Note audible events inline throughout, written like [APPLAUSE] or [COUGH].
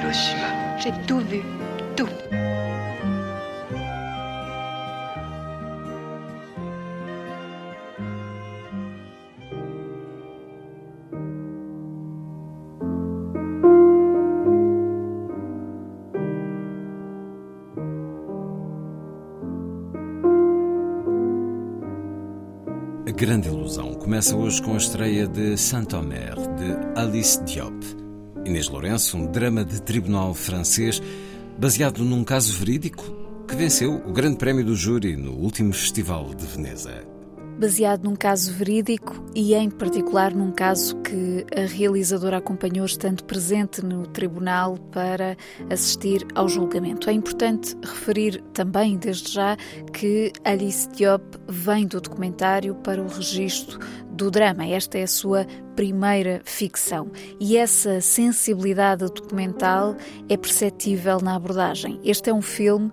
Hiroshima. J'ai tout vu. Tout. A Grande Ilusão começa hoje com a estreia de Saint-Omer, de Alice Diop. Inês Lourenço, um drama de tribunal francês baseado num caso verídico que venceu o Grande Prémio do Júri no último Festival de Veneza. Baseado num caso verídico e, em particular, num caso que a realizadora acompanhou estando presente no tribunal para assistir ao julgamento. É importante referir também, desde já, que Alice Diop vem do documentário para o registro do drama. Esta é a sua primeira ficção e essa sensibilidade documental é perceptível na abordagem. Este é um filme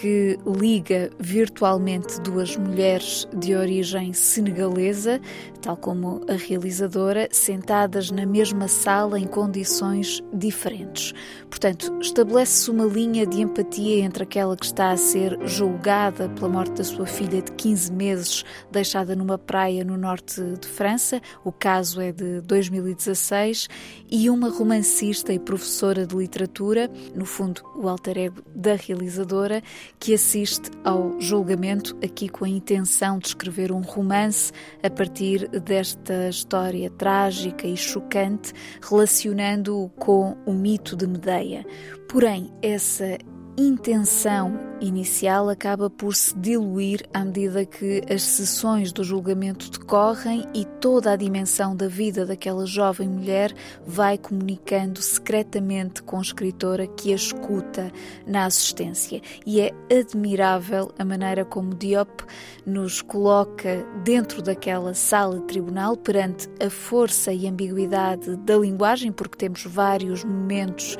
que liga virtualmente duas mulheres de origem senegalesa, tal como a realizadora, sentadas na mesma sala em condições diferentes. Portanto, estabelece-se uma linha de empatia entre aquela que está a ser julgada pela morte da sua filha de 15 meses, deixada numa praia no norte de França, o caso é de 2016, e uma romancista e professora de literatura, no fundo o alter ego da realizadora, que assiste ao julgamento aqui com a intenção de escrever um romance a partir desta história trágica e chocante, relacionando-o com o mito de Medeia. Porém, essa intenção inicial acaba por se diluir à medida que as sessões do julgamento decorrem e toda a dimensão da vida daquela jovem mulher vai comunicando secretamente com a escritora que a escuta na assistência. E é admirável a maneira como Diop nos coloca dentro daquela sala de tribunal perante a força e ambiguidade da linguagem, porque temos vários momentos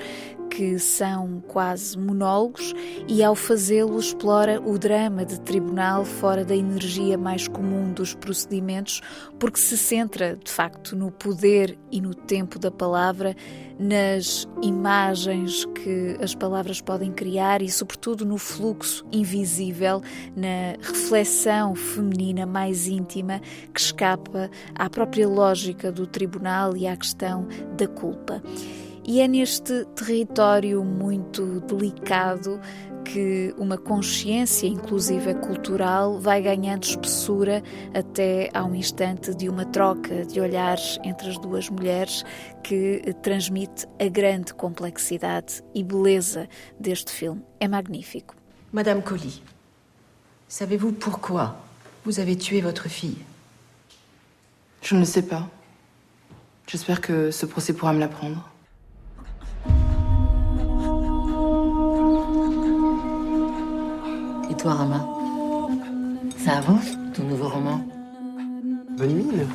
que são quase monólogos e ao fazê-lo explora o drama de tribunal fora da energia mais comum dos procedimentos, porque se centra, de facto, no poder e no tempo da palavra, nas imagens que as palavras podem criar e, sobretudo, no fluxo invisível, na reflexão feminina mais íntima que escapa à própria lógica do tribunal e à questão da culpa. E é neste território muito delicado que uma consciência, inclusive cultural, vai ganhando espessura até ao instante de uma troca de olhares entre as duas mulheres que transmite a grande complexidade e beleza deste filme. É magnífico. Madame Colly, savez-vous pourquoi vous avez tué votre fille Je ne sais pas. J'espère que ce procès pourra me l'apprendre. Et toi, Rama Ça avance, ton nouveau roman Bonne mine.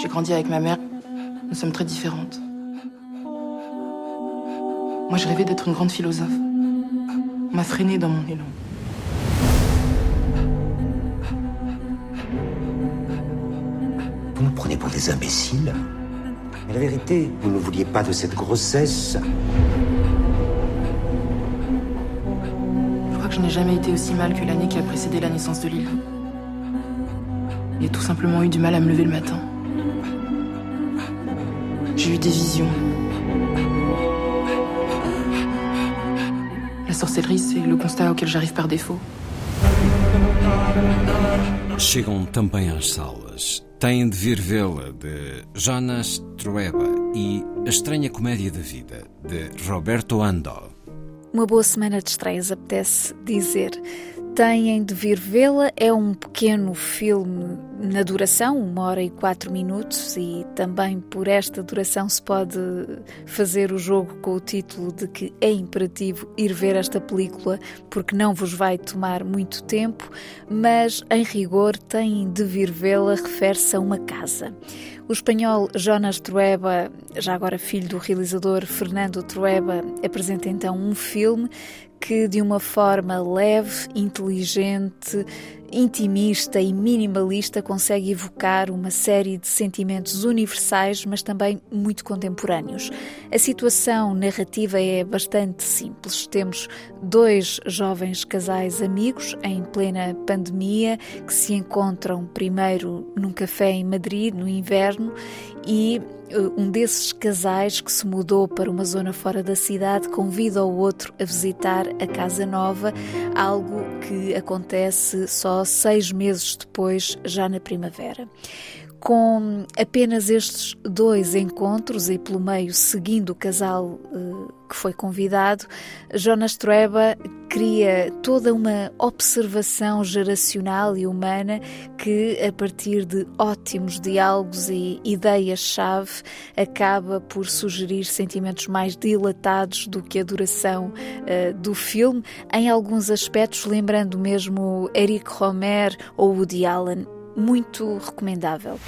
J'ai grandi avec ma mère. Nous sommes très différentes. Moi, je rêvais d'être une grande philosophe. On m'a freinée dans mon élan. Vous nous prenez pour des imbéciles. Mais la vérité, vous ne vouliez pas de cette grossesse. Je n'ai jamais été aussi mal que l'année qui a précédé la naissance de Lily. J'ai tout simplement eu du mal à me lever le matin. J'ai eu des visions. La sorcellerie, c'est le constat auquel j'arrive par défaut. Chegam também às salas. Têm de vir vê-la, de Jonas Trueba, e A Estranha Comédia da Vida, de Roberto Andó. Uma boa semana de estreias, apetece dizer. Têm de vir vê-la. É um pequeno filme na duração, uma hora e quatro minutos, e também por esta duração se pode fazer o jogo com o título de que é imperativo ir ver esta película porque não vos vai tomar muito tempo, mas em rigor têm de vir vê-la, refere-se a uma casa. O espanhol Jonas Trueba, já agora filho do realizador Fernando Trueba, apresenta então um filme que, de uma forma leve, inteligente, intimista e minimalista, consegue evocar uma série de sentimentos universais, mas também muito contemporâneos. A situação narrativa é bastante simples. Temos dois jovens casais amigos em plena pandemia que se encontram primeiro num café em Madrid no inverno e eh, um desses casais que se mudou para uma zona fora da cidade convida o outro a visitar a casa nova, algo que acontece só seis meses depois, já na primavera. Com apenas estes dois encontros e pelo meio seguindo o casal uh, que foi convidado, Jonas Trueba cria toda uma observação geracional e humana que, a partir de ótimos diálogos e ideias-chave, acaba por sugerir sentimentos mais dilatados do que a duração uh, do filme, em alguns aspectos lembrando mesmo Eric Romer ou Woody Allen. Muito recomendável.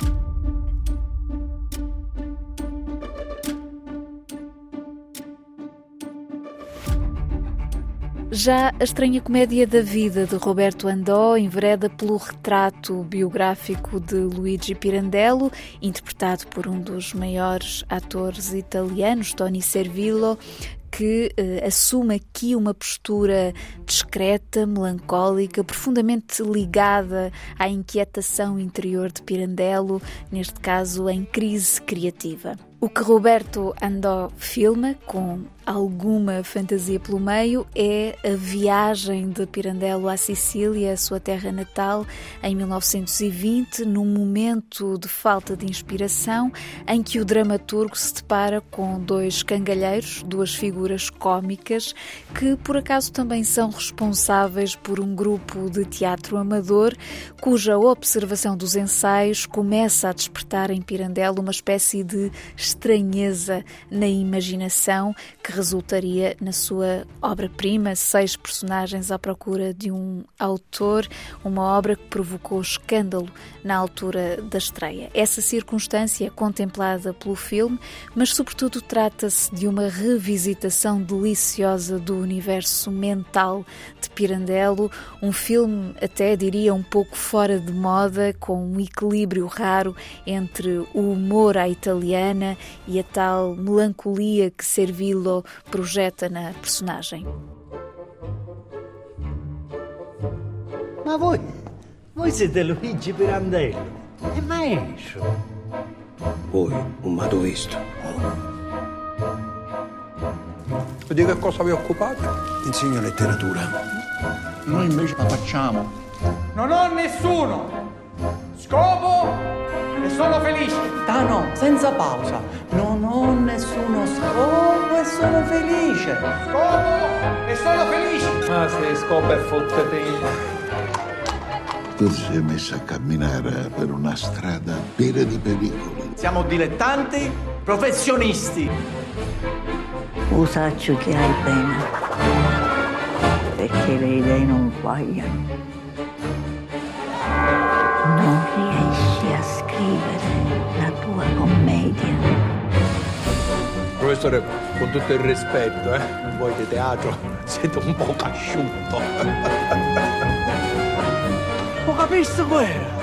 Já a estranha comédia da vida de Roberto Andó envereda pelo retrato biográfico de Luigi Pirandello, interpretado por um dos maiores atores italianos, Tony Servillo, que uh, assume aqui uma postura discreta, melancólica, profundamente ligada à inquietação interior de Pirandello, neste caso em crise criativa. O que Roberto Andó filma, com alguma fantasia pelo meio, é a viagem de Pirandello à Sicília, sua terra natal, em 1920, num momento de falta de inspiração, em que o dramaturgo se depara com dois cangalheiros, duas figuras cômicas, que por acaso também são responsáveis por um grupo de teatro amador, cuja observação dos ensaios começa a despertar em Pirandello uma espécie de estranheza na imaginação que resultaria na sua obra-prima, Seis Personagens à Procura de um Autor, uma obra que provocou escândalo na altura da estreia. Essa circunstância é contemplada pelo filme, mas, sobretudo, trata-se de uma revisitação deliciosa do universo mental de Pirandello, um filme, até diria, um pouco fora de moda, com um equilíbrio raro entre o humor à italiana e a tal melancolia que Servillo projeta na personagem. Ma voi, voi siete Luigi Pirandello, è maestro. Voi, un madoisto. Di che cosa vi occupate? Insegno letteratura. Noi invece la facciamo. Non ho nessuno scopo e sono felice. Tano, senza pausa. Non ho nessuno scopo e sono felice. Scopo e sono felice. Ah sì, scopo e fottetino. Tu ti sei messo a camminare per una strada piena di pericoli. Siamo dilettanti professionisti. Usaccio che hai pena, perché le idee non guagliano. Non scrivere la tua commedia. Professore, con tutto il rispetto, eh, voi di teatro [LAUGHS] siete un po' asciutto. Ho capito quello?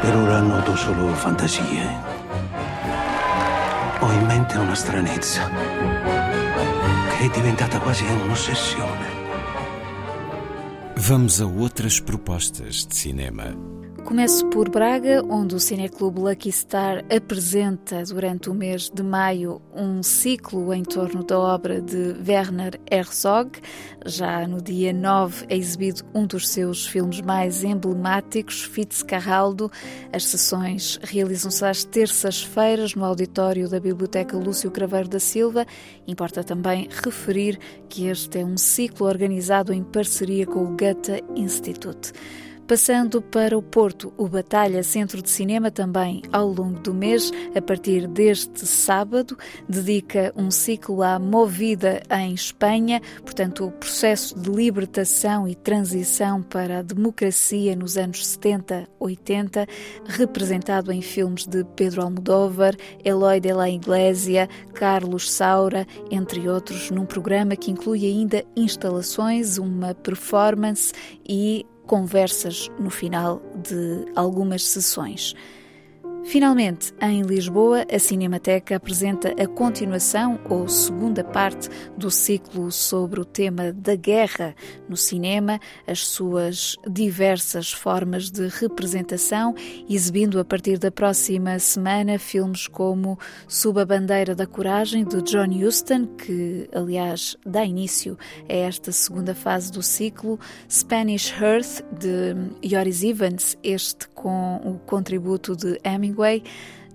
Per ora noto solo fantasie. Ho in mente una stranezza che è diventata quasi un'ossessione. Vamos a outras propostas de cinema. Começo por Braga, onde o Cineclube Lucky Star apresenta durante o mês de maio um ciclo em torno da obra de Werner Herzog. Já no dia 9 é exibido um dos seus filmes mais emblemáticos, Fitzcarraldo. As sessões realizam-se às terças-feiras no auditório da Biblioteca Lúcio Craveiro da Silva. Importa também referir que este é um ciclo organizado em parceria com o Goethe Institute. Passando para o Porto, o Batalha Centro de Cinema também ao longo do mês, a partir deste sábado, dedica um ciclo à Movida em Espanha, portanto, o processo de libertação e transição para a democracia nos anos 70, 80, representado em filmes de Pedro Almodóvar, Eloy de la Iglesia, Carlos Saura, entre outros, num programa que inclui ainda instalações, uma performance e conversas no final de algumas sessões. Finalmente, em Lisboa, a Cinemateca apresenta a continuação ou segunda parte do ciclo sobre o tema da guerra no cinema, as suas diversas formas de representação, exibindo a partir da próxima semana filmes como Sob a Bandeira da Coragem, de John Huston, que, aliás, dá início a esta segunda fase do ciclo, Spanish Hearth, de Joris Evans, este com o contributo de Hemingway Hemingway,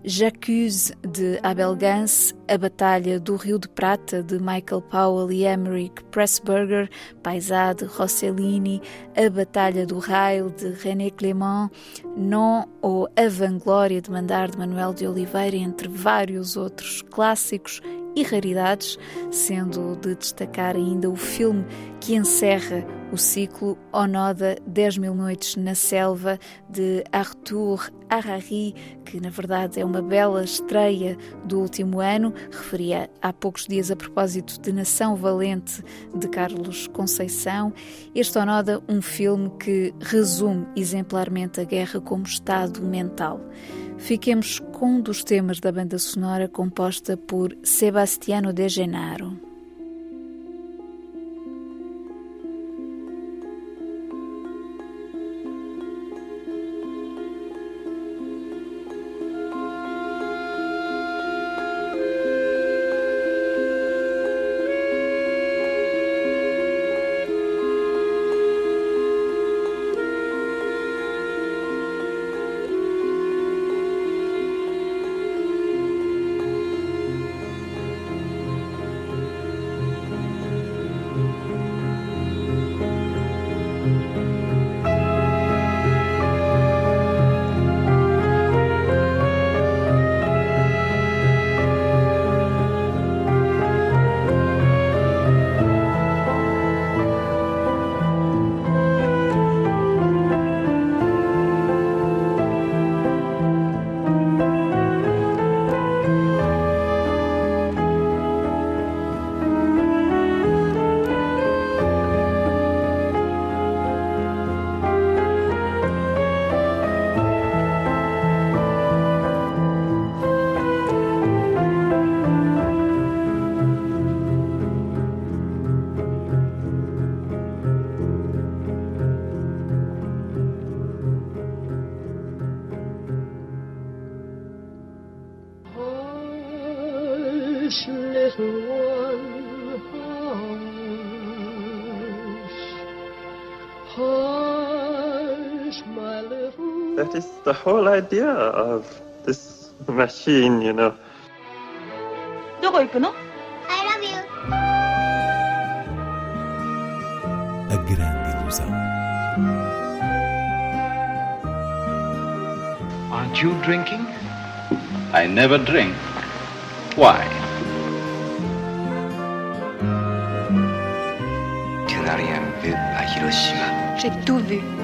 J'accuse de Abel Gance, A Batalha do Rio de Prata de Michael Powell e Emmerich Pressburger, Paisá de Rossellini, A Batalha do Rail de René Clément, Non ou A Vanglória de Mandar de Manuel de Oliveira, entre vários outros clássicos e raridades, sendo de destacar ainda o filme que encerra o ciclo Onoda 10 Mil Noites na Selva, de Arthur Harari, que na verdade é uma bela estreia do último ano. Referia há poucos dias a propósito de Nação Valente, de Carlos Conceição. Este Onoda, um filme que resume exemplarmente a guerra como estado mental. Fiquemos com um dos temas da banda sonora composta por Sebastiano De Genaro. That is the whole idea of this machine, you know. どこ行くの I love you. A grande ilusão. Aren't you drinking? I never drink. Why? J'ai tout vu.